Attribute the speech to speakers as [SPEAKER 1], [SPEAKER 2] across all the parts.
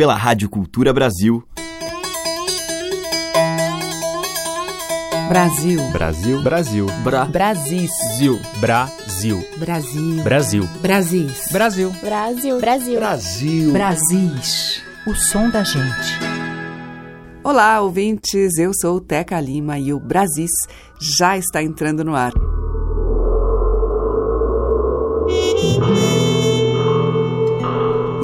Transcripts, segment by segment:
[SPEAKER 1] pela Rádio Cultura Brasil.
[SPEAKER 2] Brasil.
[SPEAKER 3] Brasil. Brasil.
[SPEAKER 4] Bra.
[SPEAKER 2] Brasis.
[SPEAKER 4] Zil.
[SPEAKER 3] Brasil.
[SPEAKER 2] Brasil.
[SPEAKER 3] Brasil.
[SPEAKER 2] Brasis.
[SPEAKER 3] Brasil.
[SPEAKER 5] Brasil. Brasil.
[SPEAKER 6] Brasil.
[SPEAKER 2] Brasis. O som da gente.
[SPEAKER 7] Olá, ouvintes. Eu sou Teca Lima e o Brasis já está entrando no ar.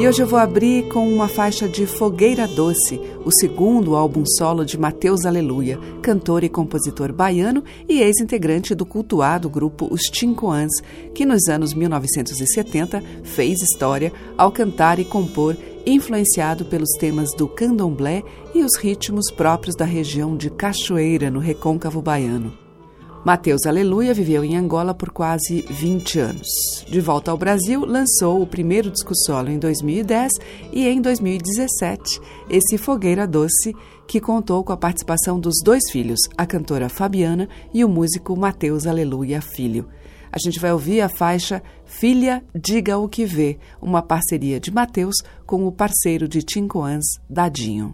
[SPEAKER 7] Hoje eu vou abrir com uma faixa de Fogueira Doce, o segundo álbum solo de Mateus Aleluia, cantor e compositor baiano e ex-integrante do cultuado grupo Os Tincoãs, que nos anos 1970 fez história ao cantar e compor influenciado pelos temas do candomblé e os ritmos próprios da região de Cachoeira, no recôncavo baiano. Mateus Aleluia viveu em Angola por quase 20 anos. De volta ao Brasil, lançou o primeiro disco solo em 2010 e em 2017, esse Fogueira Doce, que contou com a participação dos dois filhos, a cantora Fabiana e o músico Mateus Aleluia Filho. A gente vai ouvir a faixa Filha Diga o que Vê, uma parceria de Mateus com o parceiro de Tincoãs, Dadinho.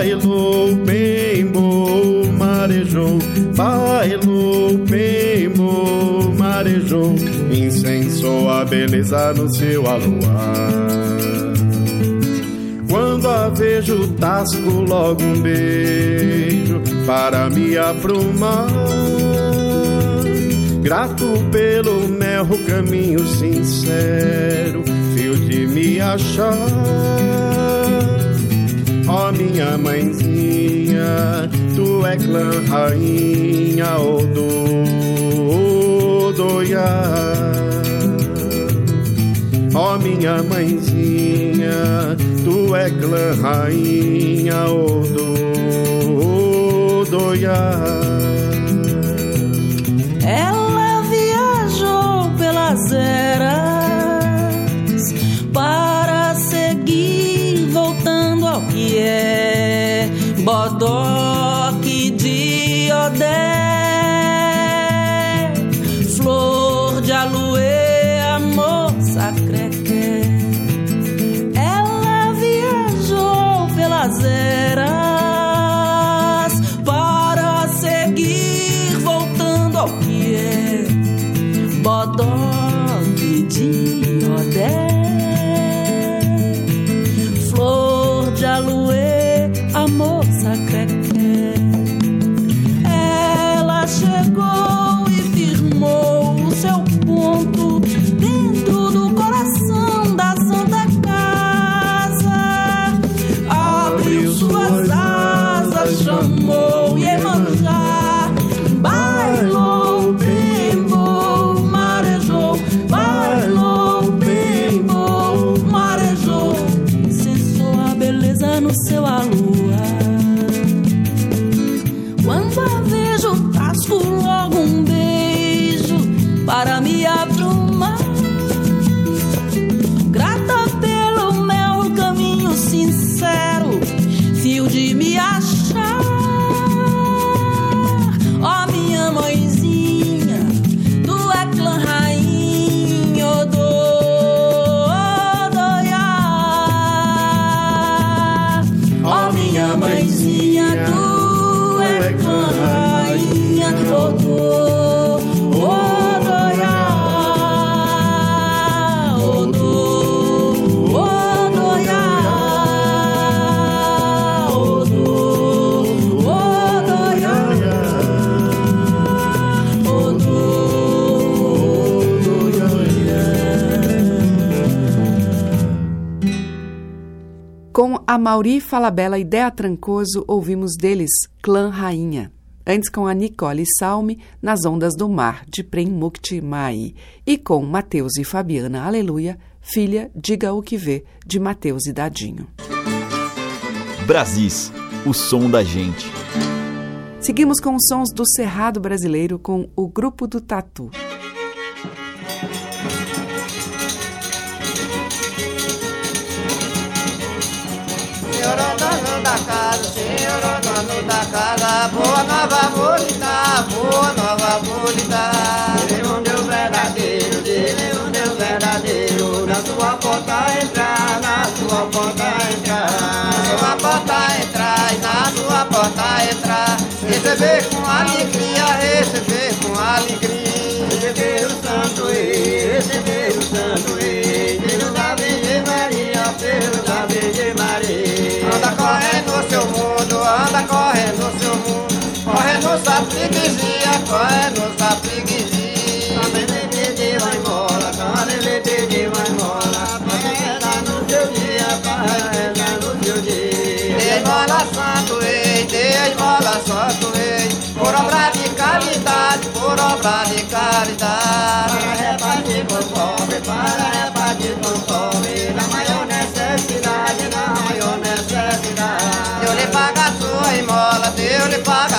[SPEAKER 8] bailou, peimbou, marejou, bailou, peimbou, marejou, incensou a beleza no seu aluar. Quando a vejo, tasco logo um beijo para me aprumar. Grato pelo mel, caminho sincero, fio de me achar minha mãezinha, tu é clã rainha Odo, Odoiá. Ó oh, minha mãezinha, tu é clã rainha Odo, Odoiá.
[SPEAKER 9] Ela viajou pelas eras
[SPEAKER 10] mulher. Mauri Falabella e Dea Trancoso, ouvimos deles Clã Rainha. Antes com a Nicole Salme, Nas Ondas do Mar, de Prem Mukti Mai. E com Mateus e Fabiana Aleluia, Filha, Diga o que Vê, de Mateus e Dadinho.
[SPEAKER 1] Brasis, o som da gente.
[SPEAKER 10] Seguimos com os sons do Cerrado Brasileiro com o Grupo do Tatu.
[SPEAKER 11] Casa, senhor dono da casa, boa nova bonita, boa nova bonita. Ele não deu verdadeiro, ele não deu verdadeiro, na sua porta entrar, na sua porta entrar. Na sua porta entrar, e na sua porta entrar. Receber com alegria, receber com alegria. Receber o santo rei, receber o santo Anda correndo seu mundo, anda correndo seu mundo. Correndo sua freguesia, correndo sua freguesia. Quando ele pedir vai embora, quando ele pedir vai embora. Pode rezar no seu dia, pode rezar no seu dia. Esmola, santo rei, esmola, santo rei. Por obra de caridade, por obra de caridade.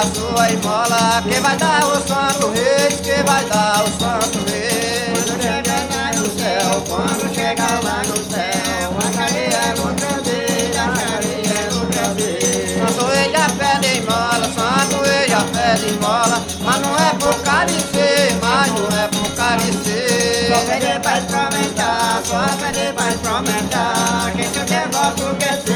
[SPEAKER 11] A sua esmola. Quem vai dar o santo rei, quem vai dar o santo rei. Quando chegar lá no céu, quando chegar lá no céu, a carinha no trazer, a carinha no trazer. Santo ele a pede esmola, santo ele a pede esmola. Mas não é por caricer, mas não é por caricer. Só pedir pra experimentar, só pedir pra experimentar. Quem seu devoto quer ser,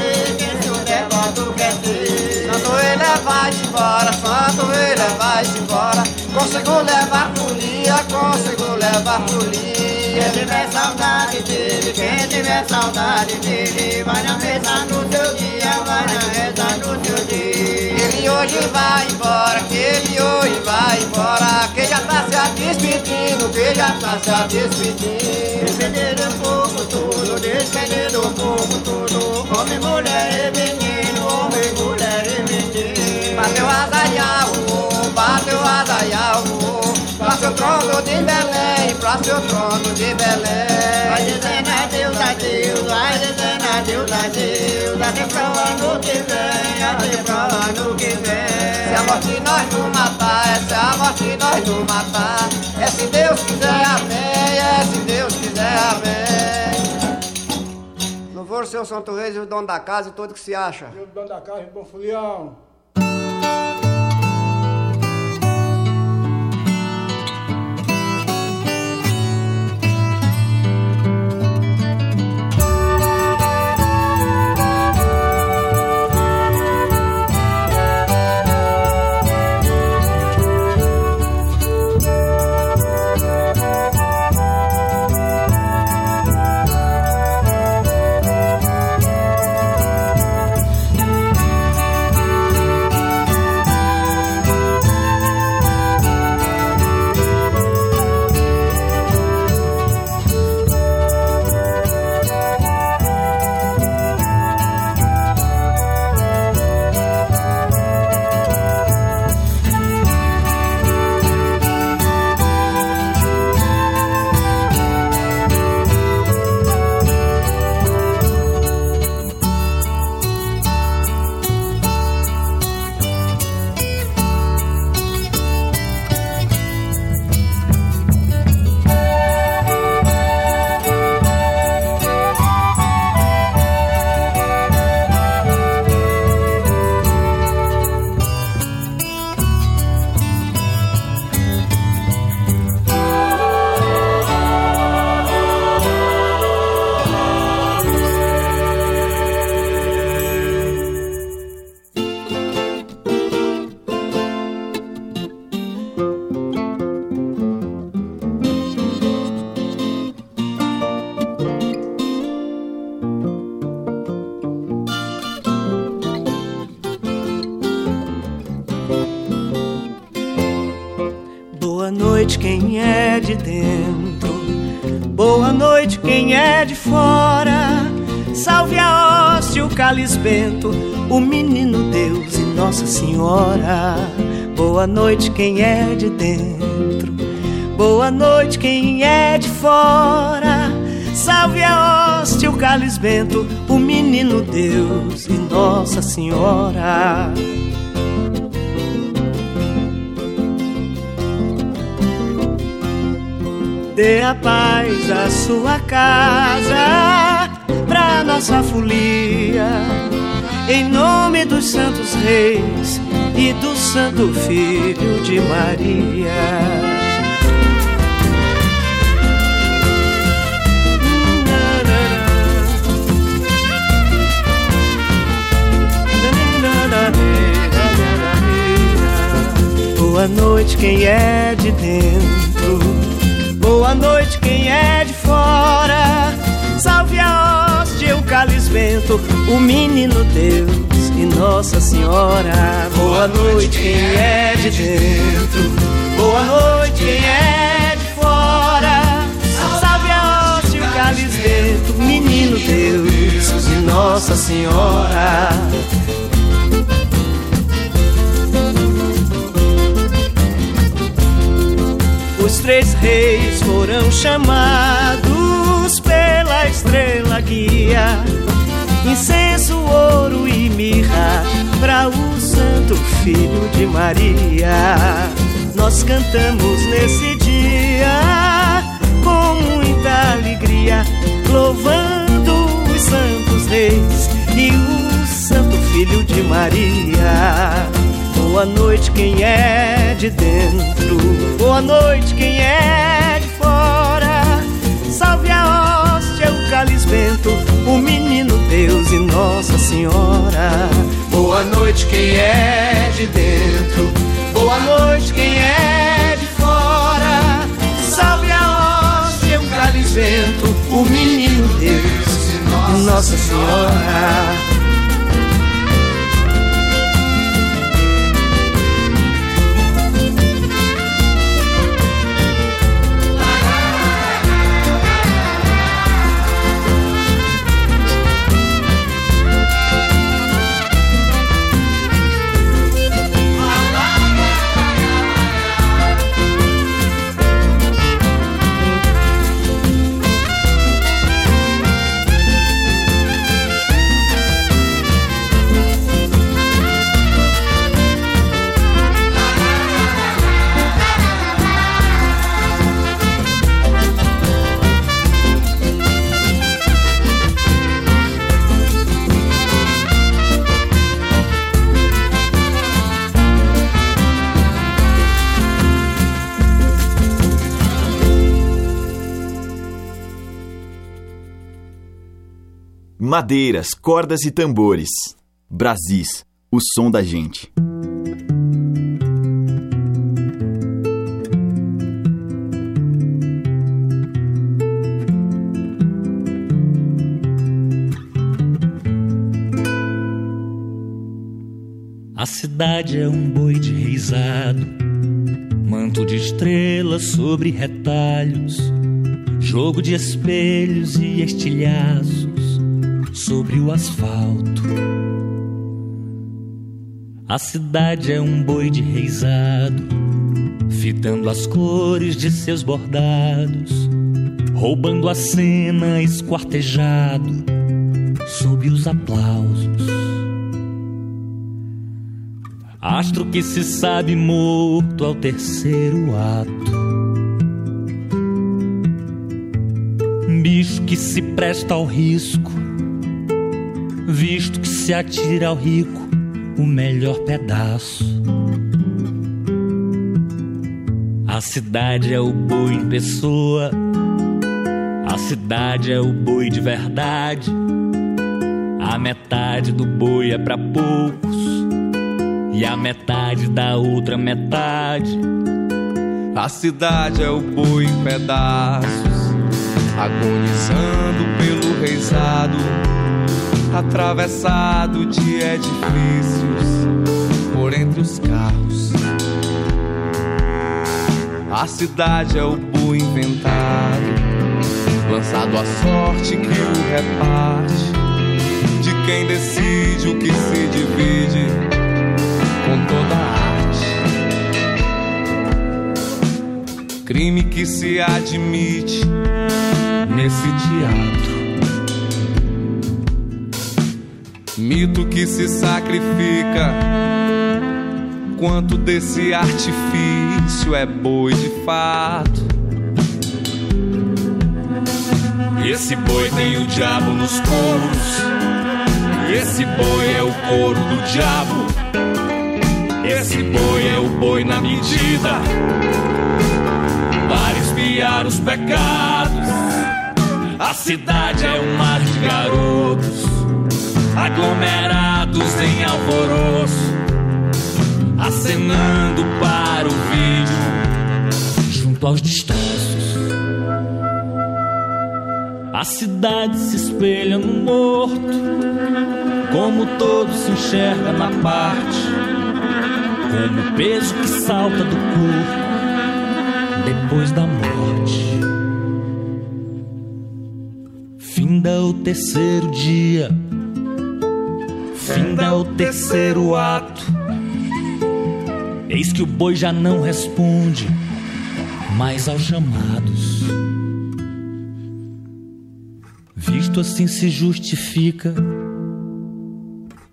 [SPEAKER 11] vai embora. Consigo levar folia, consigo levar folia. Quem tiver saudade dele, quem tiver saudade dele, vai na mesa no seu dia, vai na mesa no seu dia. Ele hoje vai embora, que ele hoje vai embora, que já tá se despedindo, que já tá se despedindo. Despedir do povo tudo, despedir do povo tudo, homem, mulher trono de Belém, pra seu trono de Belém. Vai dizendo adeus, adeus, vai dizendo adeus, adeus, até pro ano que vem, até pro ano que vem. Se a morte nós não matar, é se a morte nós não matar, é se Deus quiser, amém, é se Deus quiser, amém. Louvor o seu Santo Reis e o dono da casa e todo que se acha.
[SPEAKER 12] Eu, dono da casa, bom folião.
[SPEAKER 13] O
[SPEAKER 12] menino Deus e Nossa Senhora. Boa noite, quem é de dentro. Boa noite, quem é de fora. Salve a hóstia, o cálice o menino Deus e Nossa Senhora. Dê a paz à sua casa, pra nossa folia, em nome dos santos reis e do Santo Filho de Maria. Boa noite, quem é de dentro Boa noite, quem é de fora. Salve a hóstia, o calisbento, o menino Deus e Nossa Senhora. Boa noite, quem é de dentro. Boa noite, quem é de fora. Salve a hóstia, o calisbento, menino Deus e Nossa Senhora. Os três reis foram chamados estrela guia. Incenso, ouro e mirra para o Santo Filho de Maria. Nós cantamos nesse dia com muita alegria, louvando os santos reis e o Santo Filho de Maria. Boa noite, quem é de dentro. Boa noite, quem é de fora. Salve a o calisbento, o menino Deus e Nossa Senhora. Boa noite, quem é de dentro. Boa noite, quem é de fora. Salve a hóstia, o calisbento, o menino Deus e Nossa Senhora.
[SPEAKER 7] Madeiras, cordas e tambores. Brasis, o som da gente.
[SPEAKER 14] A cidade é um boi de reisado, manto de estrelas sobre retalhos, jogo de espelhos e estilhaços sobre o asfalto. A cidade é um boi de reisado, fitando as cores de seus bordados, roubando a cena esquartejado sob os aplausos. Astro que se sabe morto ao terceiro ato. Bicho que se presta ao risco visto que se atira ao rico o melhor pedaço. A cidade é o boi em pessoa, a cidade é o boi de verdade. A metade do boi é para poucos e a metade da outra metade.
[SPEAKER 15] A cidade é o boi em pedaços, agonizando pelo reisado atravessado de edifícios por entre os carros. A cidade é o boi inventado, lançado à sorte que o reparte de quem decide vídeo que se divide com toda a arte. Crime que se admite nesse teatro. Mito que se sacrifica. Quanto desse artifício é boi de fato.
[SPEAKER 14] Esse boi tem o diabo nos coros. Esse boi é o couro do diabo. Esse boi é o boi na medida para espiar os pecados. A cidade é um mar de garotos aglomerados em alvoroço, acenando para o vídeo junto aos destroços. A cidade se espelha no morto, como todo se enxerga na parte, como o peso que salta do corpo depois da morte. Finda o terceiro dia, finda o terceiro ato. Eis que o boi já não responde mais aos chamados. Visto assim se justifica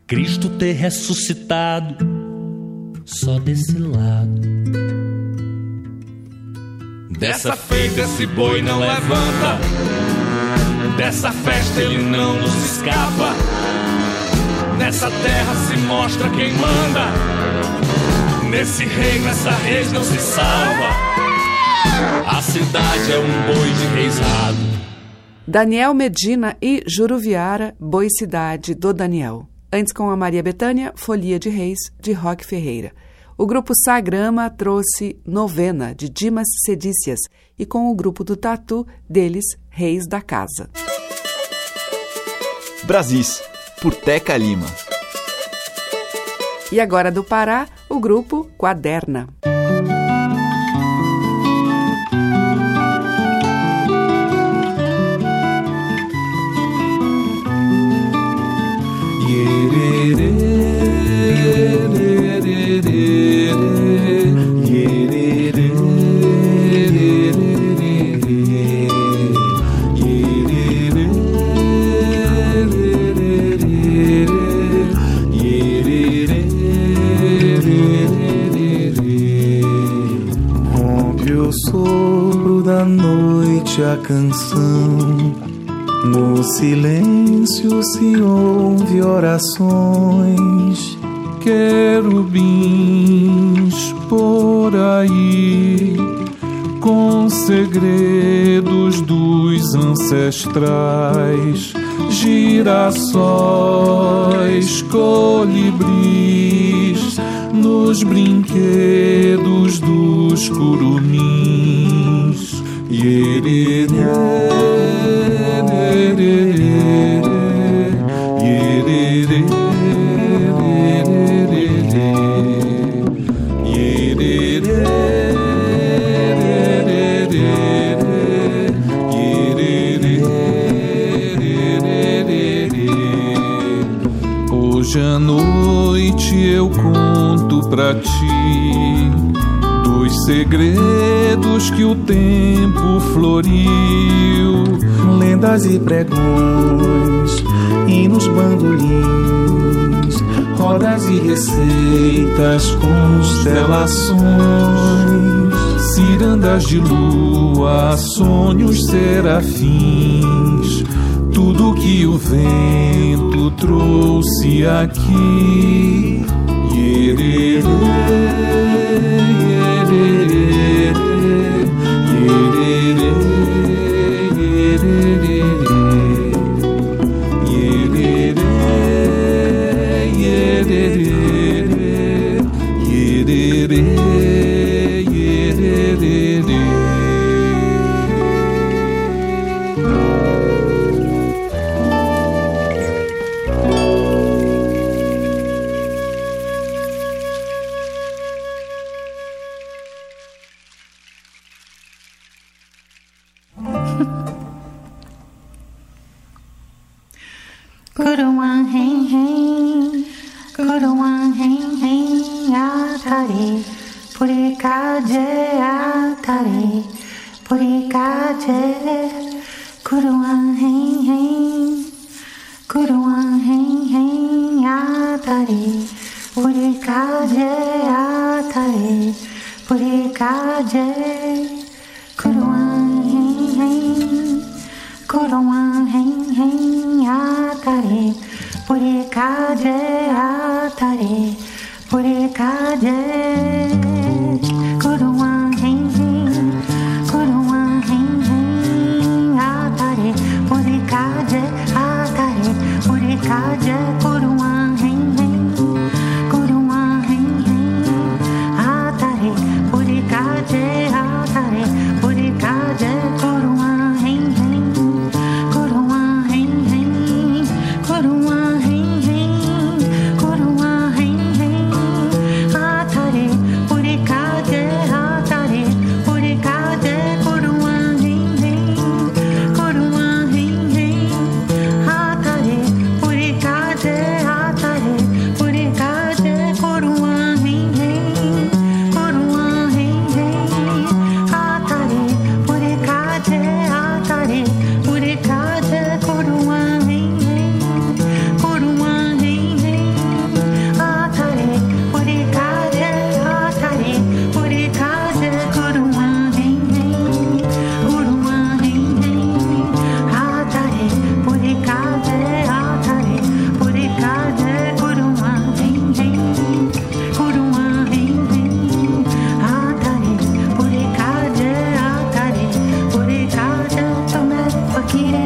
[SPEAKER 14] Cristo ter ressuscitado só desse lado. Dessa feita esse boi não levanta, dessa festa ele não nos escapa. Nessa terra se mostra quem manda, nesse reino essa reis não se salva. A cidade é um boi de reisado.
[SPEAKER 16] Daniel Medina e Juruviara, Boi Cidade, do Daniel. Antes com a Maria Betânia, Folia de Reis, de Roque Ferreira. O grupo Sagrama trouxe Novena, de Dimas Sedícias, e com o grupo do Tatu, deles, Reis da Casa.
[SPEAKER 7] Brasis, por Teca Lima.
[SPEAKER 16] E agora do Pará, o grupo Quaderna.
[SPEAKER 15] Canção. No silêncio se ouve orações, querubins por aí, com segredos dos ancestrais, girassóis, colibris, nos brinquedos dos curumins. Hoje à noite eu conto pra ti dos segredos que o tempo floriu, lendas e pregões, hinos bandolins, rodas e receitas, constelações, cirandas de lua, sonhos serafins, tudo que o vento trouxe aqui.
[SPEAKER 17] 해 뿌리까지 구름한 행행 구름한 행행 아다리 우리까지 아다리 뿌리까지 구름한 행행 구름한 행행 아다리 뿌리까지 아다리 뿌리까지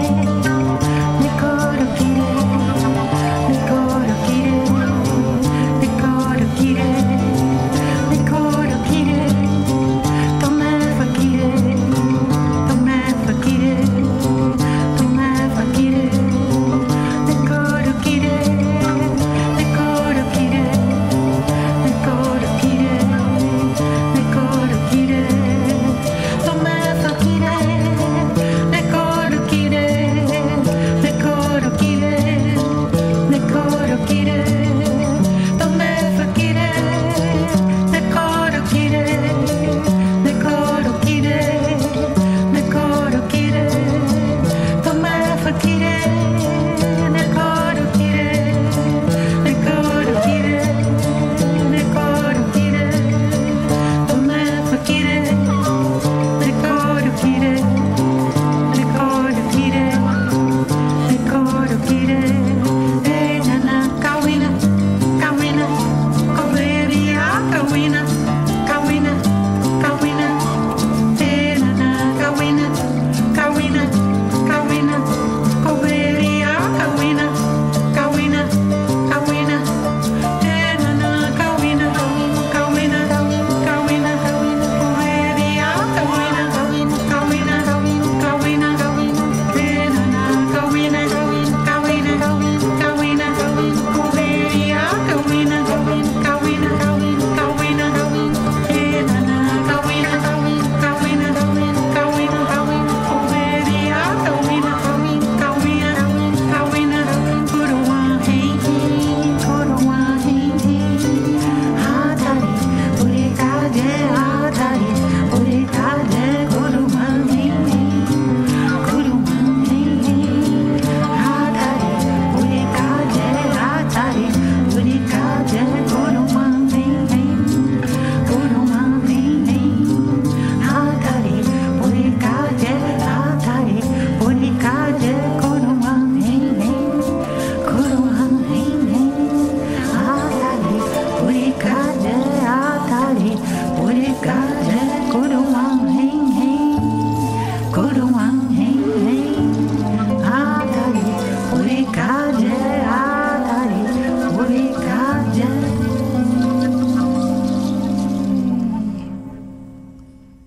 [SPEAKER 17] Thank you.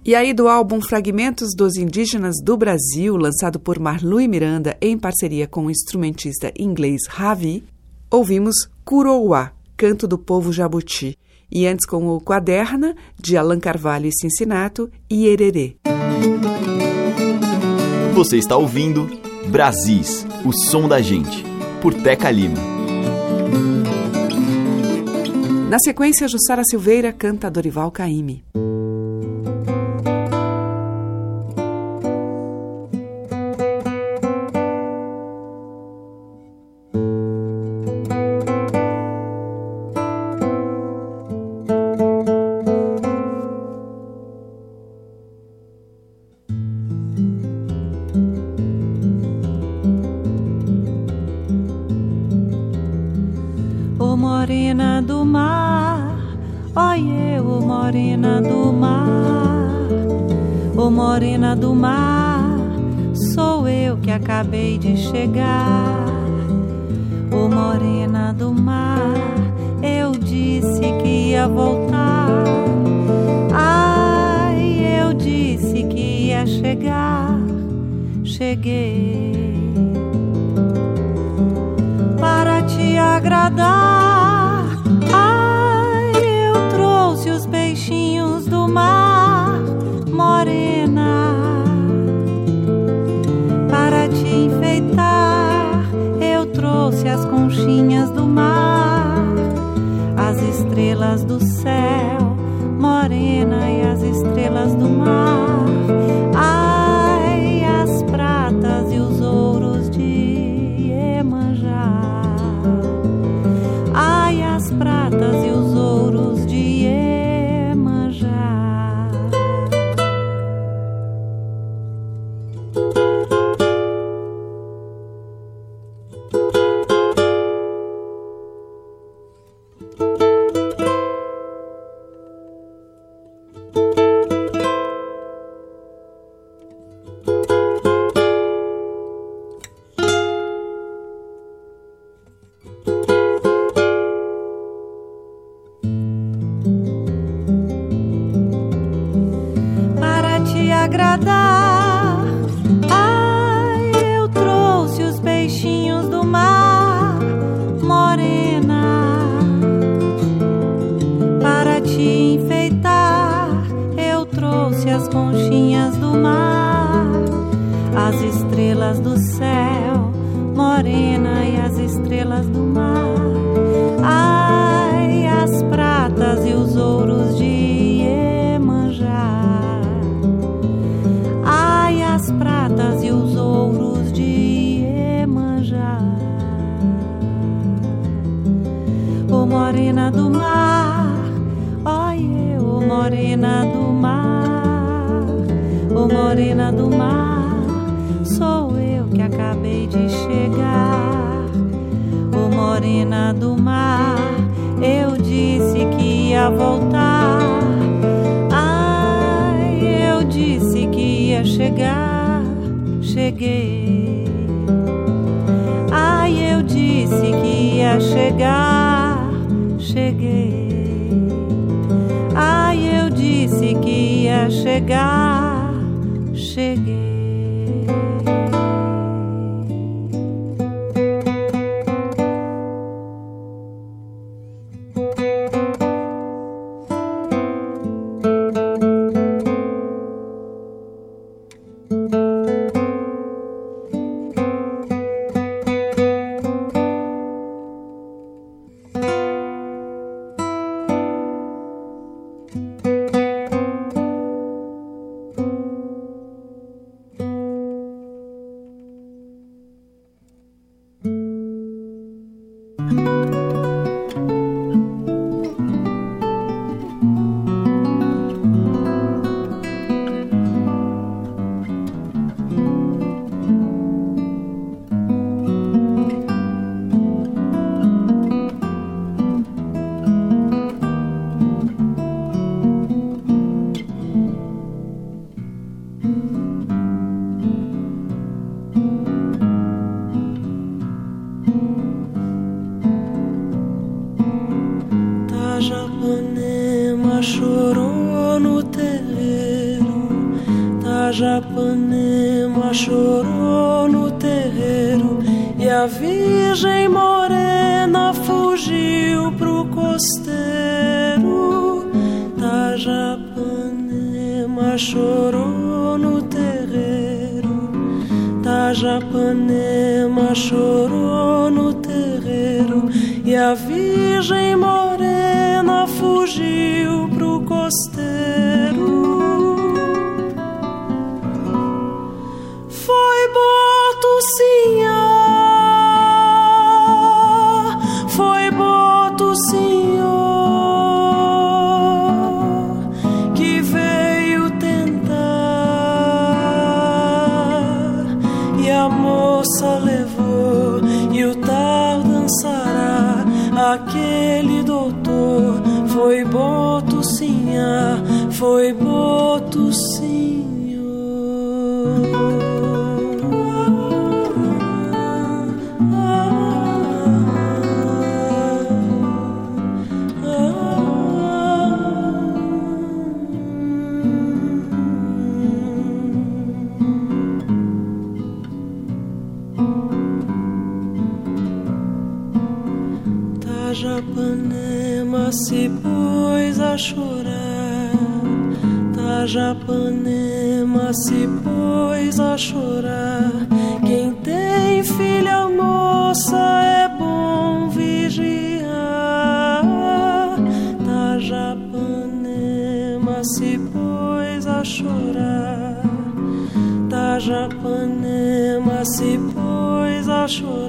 [SPEAKER 16] E aí, do álbum Fragmentos dos Indígenas do Brasil, lançado por Marlui Miranda em parceria com o instrumentista inglês Ravi, ouvimos Curouá, Canto do Povo Jabuti, e antes com o Quaderna, de Allan Carvalho e Cincinato, e Ererê.
[SPEAKER 7] Você está ouvindo Brasis, o som da gente, por Teca Lima.
[SPEAKER 16] Na sequência, Jussara Silveira canta Dorival Caymmi.
[SPEAKER 9] foi eu, morena do mar, oh morena do mar, sou eu que acabei de chegar, oh morena do mar, eu disse que ia voltar, ai, eu disse que ia chegar, cheguei para te agradar. conchinhas do mar, as estrelas do céu, morena e conchinhas do mar, as estrelas do céu, morena e as estrelas do mar. Ai, as pratas e os ouros de Iemanjá. Ai, as pratas e os ouros de Iemanjá. O morena do mar, ó oh, morena do Ô morena do mar, sou eu que acabei de chegar. Ô morena do mar,
[SPEAKER 7] eu disse que ia
[SPEAKER 18] voltar. Ai, eu disse que ia chegar, cheguei. Ai, eu disse que ia chegar, cheguei. Ai, eu disse que ia chegar. Tajapanema Japanema se pôs a chorar. Tajapanema se pôs a chorar. Quem tem filha moça é bom vigiar. Tajapanema se pôs a chorar. Tajapanema se pôs a chorar.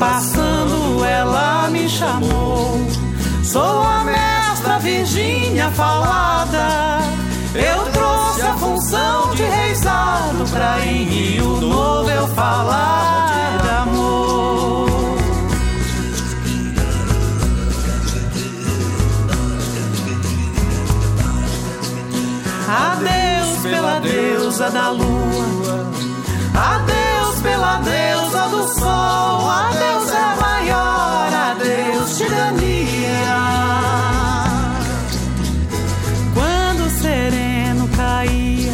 [SPEAKER 18] Passando, ela me chamou. Sou a mestra Virgínia falada. Eu trouxe a função de reizado pra em Rio Novo eu falar de amor. Adeus pela deusa da lua. Adeus pela deusa sol. Adeus é maior. Adeus tirania. Quando o sereno caía,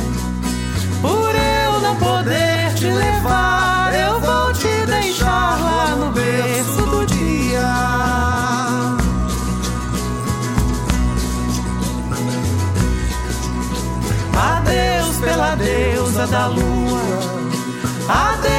[SPEAKER 18] por eu não poder te levar, eu vou te deixar lá no berço do dia. Adeus pela deusa da lua. Adeus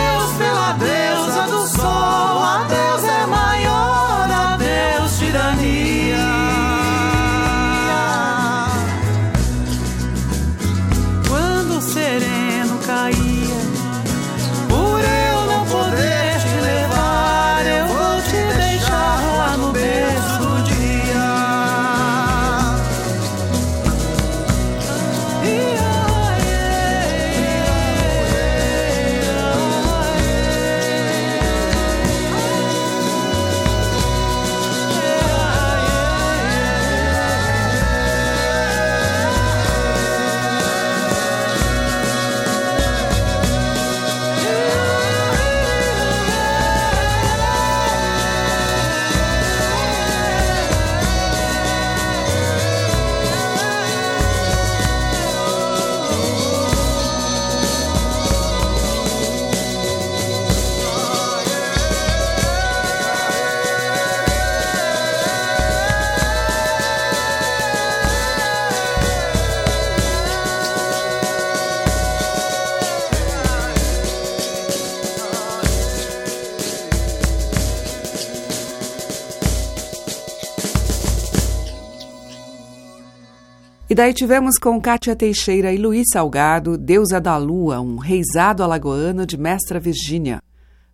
[SPEAKER 18] daí tivemos com Cátia Teixeira e Luiz Salgado, Deusa da Lua, um reizado alagoano de Mestra Virgínia.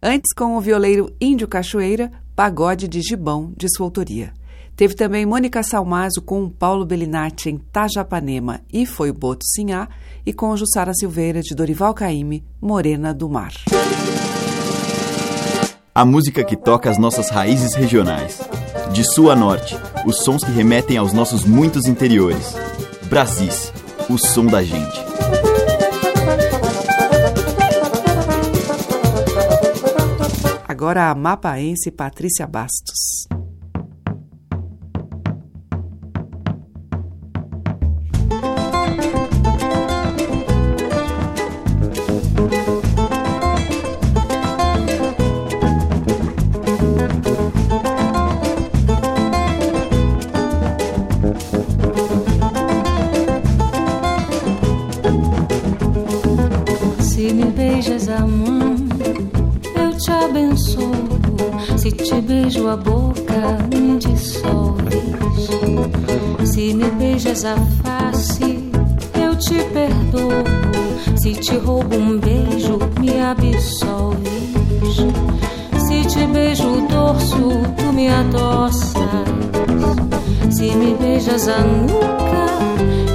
[SPEAKER 18] Antes, com o violeiro Índio Cachoeira, Pagode de Gibão, de sua autoria. Teve também Mônica Salmazo com Paulo Bellinati em Tajapanema e Foi Boto Sinhá, e com Jussara Silveira de Dorival Caymmi, Morena do Mar.
[SPEAKER 1] A música que toca as nossas raízes regionais. De sul a norte, os sons que remetem aos nossos muitos interiores. Brasis, o som da gente.
[SPEAKER 10] Agora a mapaense Patrícia Bastos.
[SPEAKER 19] Me dissolves. Se me beijas a face, eu te perdoo. Se te roubo um beijo, me absolves. Se te beijo o dorso, tu me adoças. Se me beijas a nuca,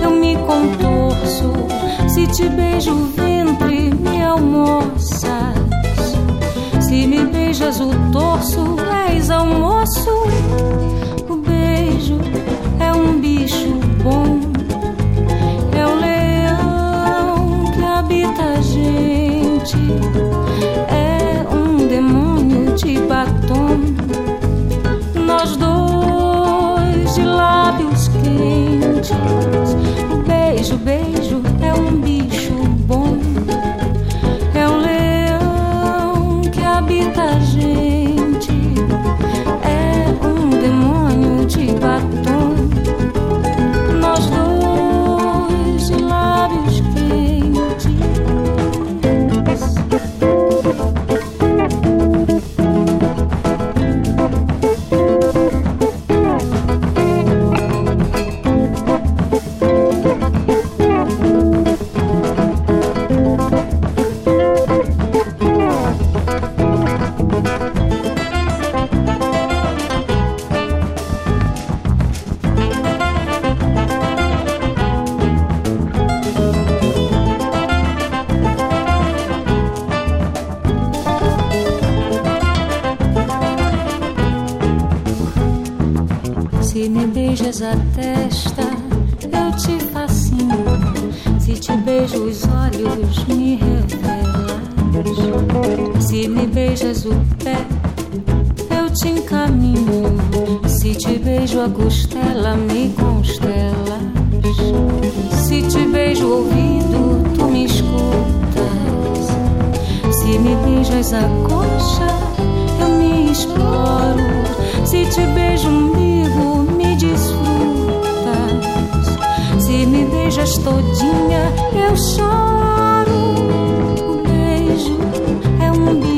[SPEAKER 19] eu me contorço. Se te beijo o ventre, me almoças. Se me beijas o torso, és Deus ao moço. O beijo é um bicho bom. É o leão que habita a gente. É um demônio de batom. Nós dois de lábios quentes. O beijo, beijo te beijo os olhos, me revelas. Se me beijas o pé, eu te encaminho. Se te beijo a costela, me constelas. Se te beijo o ouvido, tu me escutas. Se me beijas a coxa, eu me exploro. Se te beijo beijas todinha, eu choro. O beijo é um bicho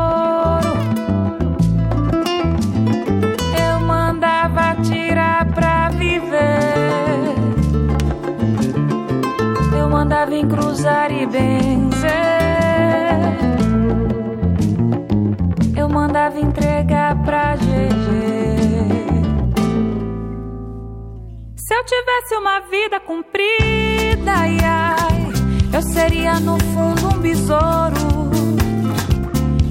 [SPEAKER 19] Mandava encruzar e benzer. Eu mandava entregar pra GG. Se eu tivesse uma vida comprida, ai, ai, eu seria no fundo um besouro.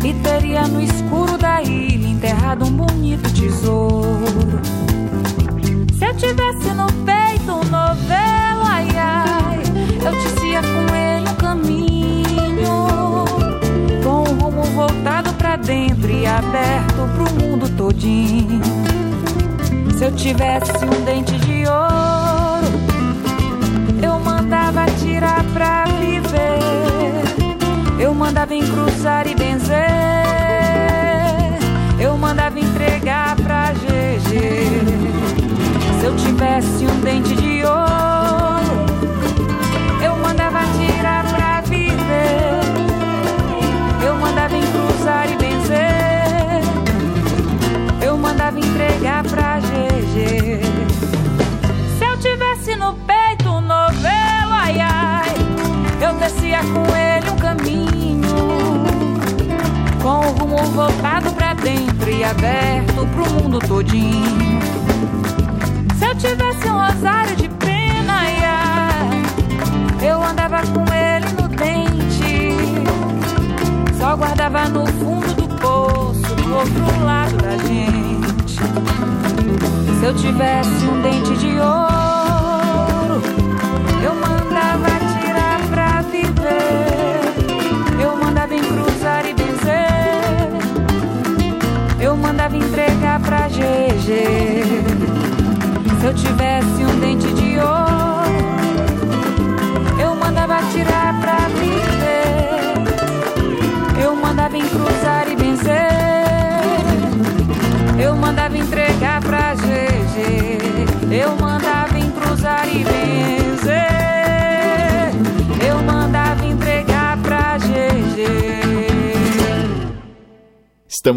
[SPEAKER 19] E teria no escuro da ilha enterrado um bonito tesouro. Se eu tivesse no peito um novelo, eu dizia com ele um caminho. Com o rumo voltado pra dentro e aberto pro mundo todinho. Se eu tivesse um dente de ouro, eu mandava tirar pra viver. Eu mandava encruzar e benzer. Eu mandava entregar pra GG. Se eu tivesse um dente de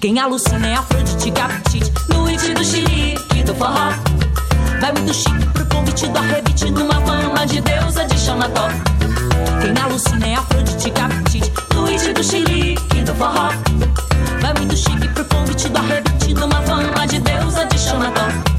[SPEAKER 20] Quem alucina é Afrodite Gaptit, no it do xilique do forró. Vai muito chique pro convite do arrebite, numa fama de deusa de Xanató. Quem alucina é Afrodite Gaptit, no it do xilique do forró. Vai muito chique pro convite do arrebite, numa fama de deusa de Xanató.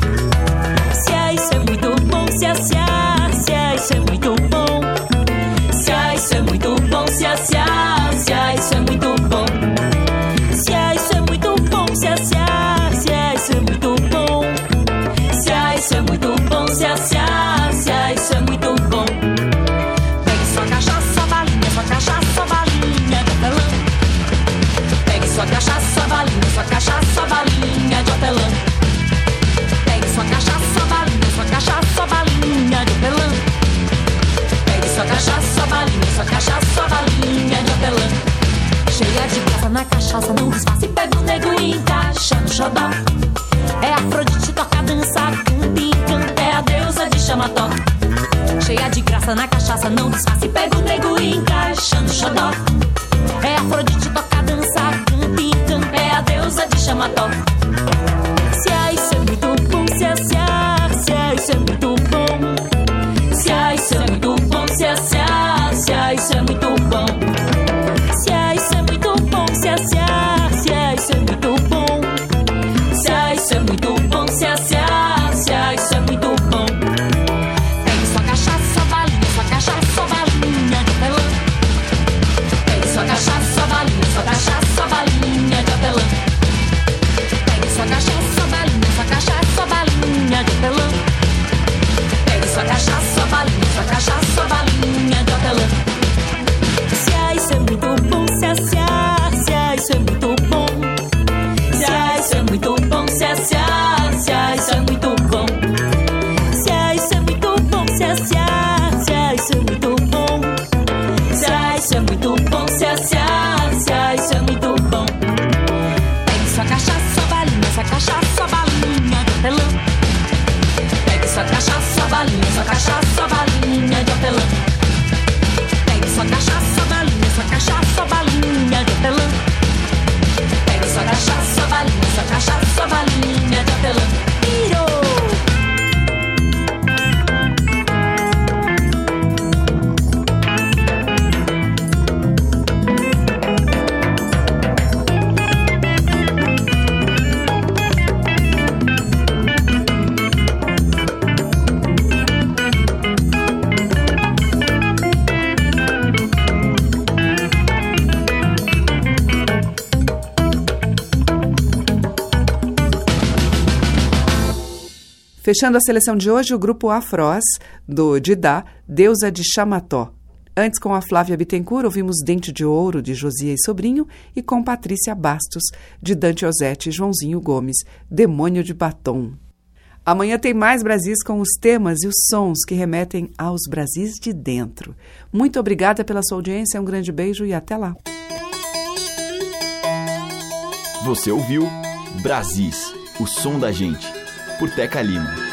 [SPEAKER 20] na cachaça, não desfaça e pega o nego e encaixa no xodó. É Afrodite, toca, dança, canta e canta, é a deusa de chamató. Cheia de graça na cachaça, não desfaça e pega o nego
[SPEAKER 10] Fechando a seleção de hoje, o grupo Afroz, do Didá, Deusa de Chamató. Antes, com a Flávia Bittencourt, ouvimos Dente de Ouro, de Josias Sobrinho, e com Patrícia Bastos, de Dante Osete e Joãozinho Gomes, Demônio de Batom. Amanhã tem mais Brasis com os temas e os sons que remetem aos Brasis de dentro. Muito obrigada pela sua audiência, um grande beijo e até lá.
[SPEAKER 1] Você ouviu Brasis, o som da gente por Teca Lima.